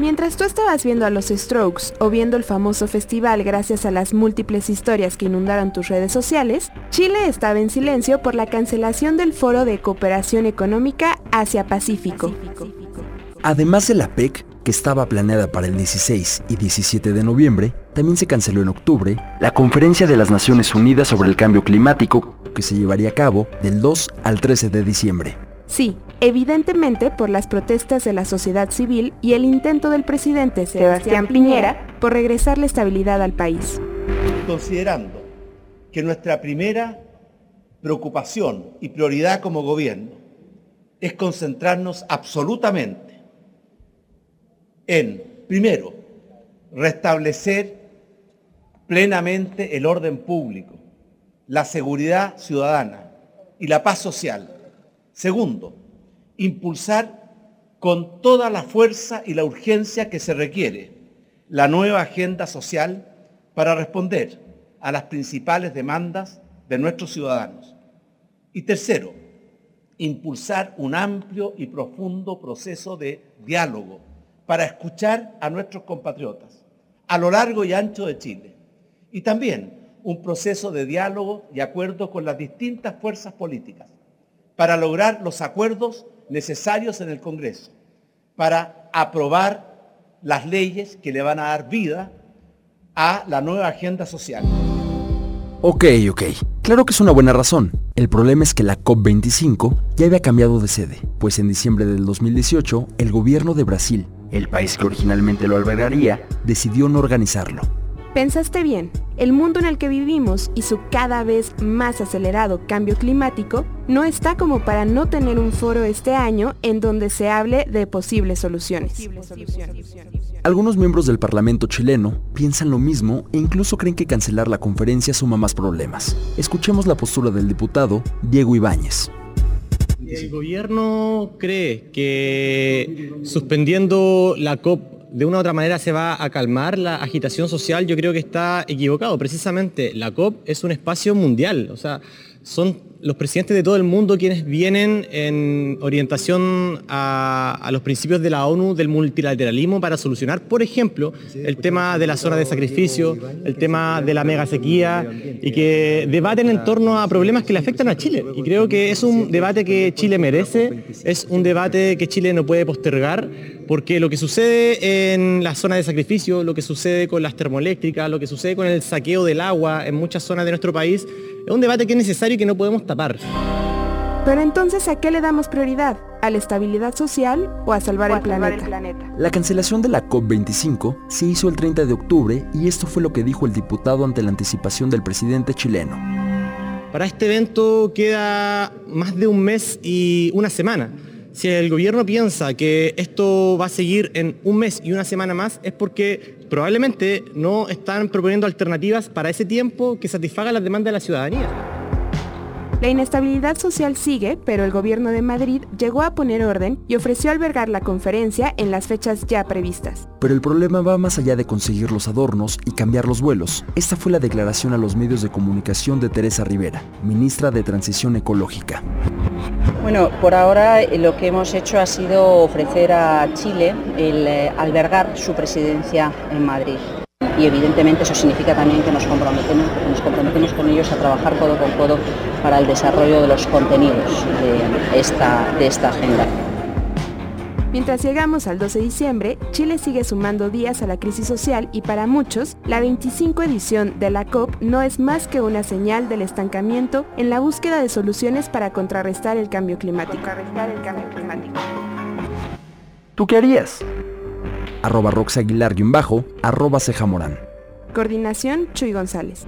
Mientras tú estabas viendo a los Strokes o viendo el famoso festival gracias a las múltiples historias que inundaron tus redes sociales, Chile estaba en silencio por la cancelación del Foro de Cooperación Económica Asia-Pacífico. Además de la PEC, que estaba planeada para el 16 y 17 de noviembre, también se canceló en octubre la Conferencia de las Naciones Unidas sobre el Cambio Climático, que se llevaría a cabo del 2 al 13 de diciembre. Sí, evidentemente por las protestas de la sociedad civil y el intento del presidente Sebastián Piñera por regresar la estabilidad al país. Considerando que nuestra primera preocupación y prioridad como gobierno es concentrarnos absolutamente en, primero, restablecer plenamente el orden público, la seguridad ciudadana y la paz social. Segundo, impulsar con toda la fuerza y la urgencia que se requiere la nueva agenda social para responder a las principales demandas de nuestros ciudadanos. Y tercero, impulsar un amplio y profundo proceso de diálogo para escuchar a nuestros compatriotas a lo largo y ancho de Chile. Y también un proceso de diálogo y acuerdo con las distintas fuerzas políticas para lograr los acuerdos necesarios en el Congreso, para aprobar las leyes que le van a dar vida a la nueva agenda social. Ok, ok. Claro que es una buena razón. El problema es que la COP25 ya había cambiado de sede, pues en diciembre del 2018 el gobierno de Brasil el país que originalmente lo albergaría decidió no organizarlo. Pensaste bien, el mundo en el que vivimos y su cada vez más acelerado cambio climático no está como para no tener un foro este año en donde se hable de posibles soluciones. Algunos miembros del Parlamento chileno piensan lo mismo e incluso creen que cancelar la conferencia suma más problemas. Escuchemos la postura del diputado Diego Ibáñez. El gobierno cree que suspendiendo la COP de una u otra manera se va a calmar la agitación social, yo creo que está equivocado. Precisamente la COP es un espacio mundial, o sea, son los presidentes de todo el mundo quienes vienen en orientación a, los principios de la ONU del multilateralismo para solucionar, por ejemplo, el tema de la zona de sacrificio, el tema de la mega sequía y que debaten en torno a problemas que le afectan a Chile. Y creo que es un debate que Chile merece, es un debate que Chile no puede postergar, porque lo que sucede en la zona de sacrificio, lo que sucede con las termoeléctricas, lo que sucede con el saqueo del agua en muchas zonas de nuestro país, es un debate que es necesario y que no podemos tapar. Pero entonces, ¿a qué le damos prioridad? ¿A la estabilidad social o a salvar, el, planeta? La cancelación de la COP25 se hizo el 30 de octubre y esto fue lo que dijo el diputado ante la anticipación del presidente chileno. Para este evento queda más de un mes y una semana. Si el gobierno piensa que esto va a seguir en un mes y una semana más, es porque probablemente no están proponiendo alternativas para ese tiempo que satisfagan las demandas de la ciudadanía. La inestabilidad social sigue, pero el gobierno de Madrid llegó a poner orden y ofreció albergar la conferencia en las fechas ya previstas. Pero el problema va más allá de conseguir los adornos y cambiar los vuelos. Esta fue la declaración a los medios de comunicación de Teresa Rivera, ministra de Transición Ecológica. Bueno, por ahora eh, lo que hemos hecho ha sido ofrecer a Chile el eh, albergar su presidencia en Madrid y evidentemente eso significa también que nos comprometemos, nos comprometemos con ellos a trabajar codo con codo para el desarrollo de los contenidos de esta, de esta agenda. Mientras llegamos al 12 de diciembre, Chile sigue sumando días a la crisis social y para muchos, la 25 edición de la COP no es más que una señal del estancamiento en la búsqueda de soluciones para contrarrestar el cambio climático. Contrarrestar el cambio climático. ¿Tú qué harías? Arroba roxaguilar-bajo, arroba cejamorán. Coordinación Chuy González.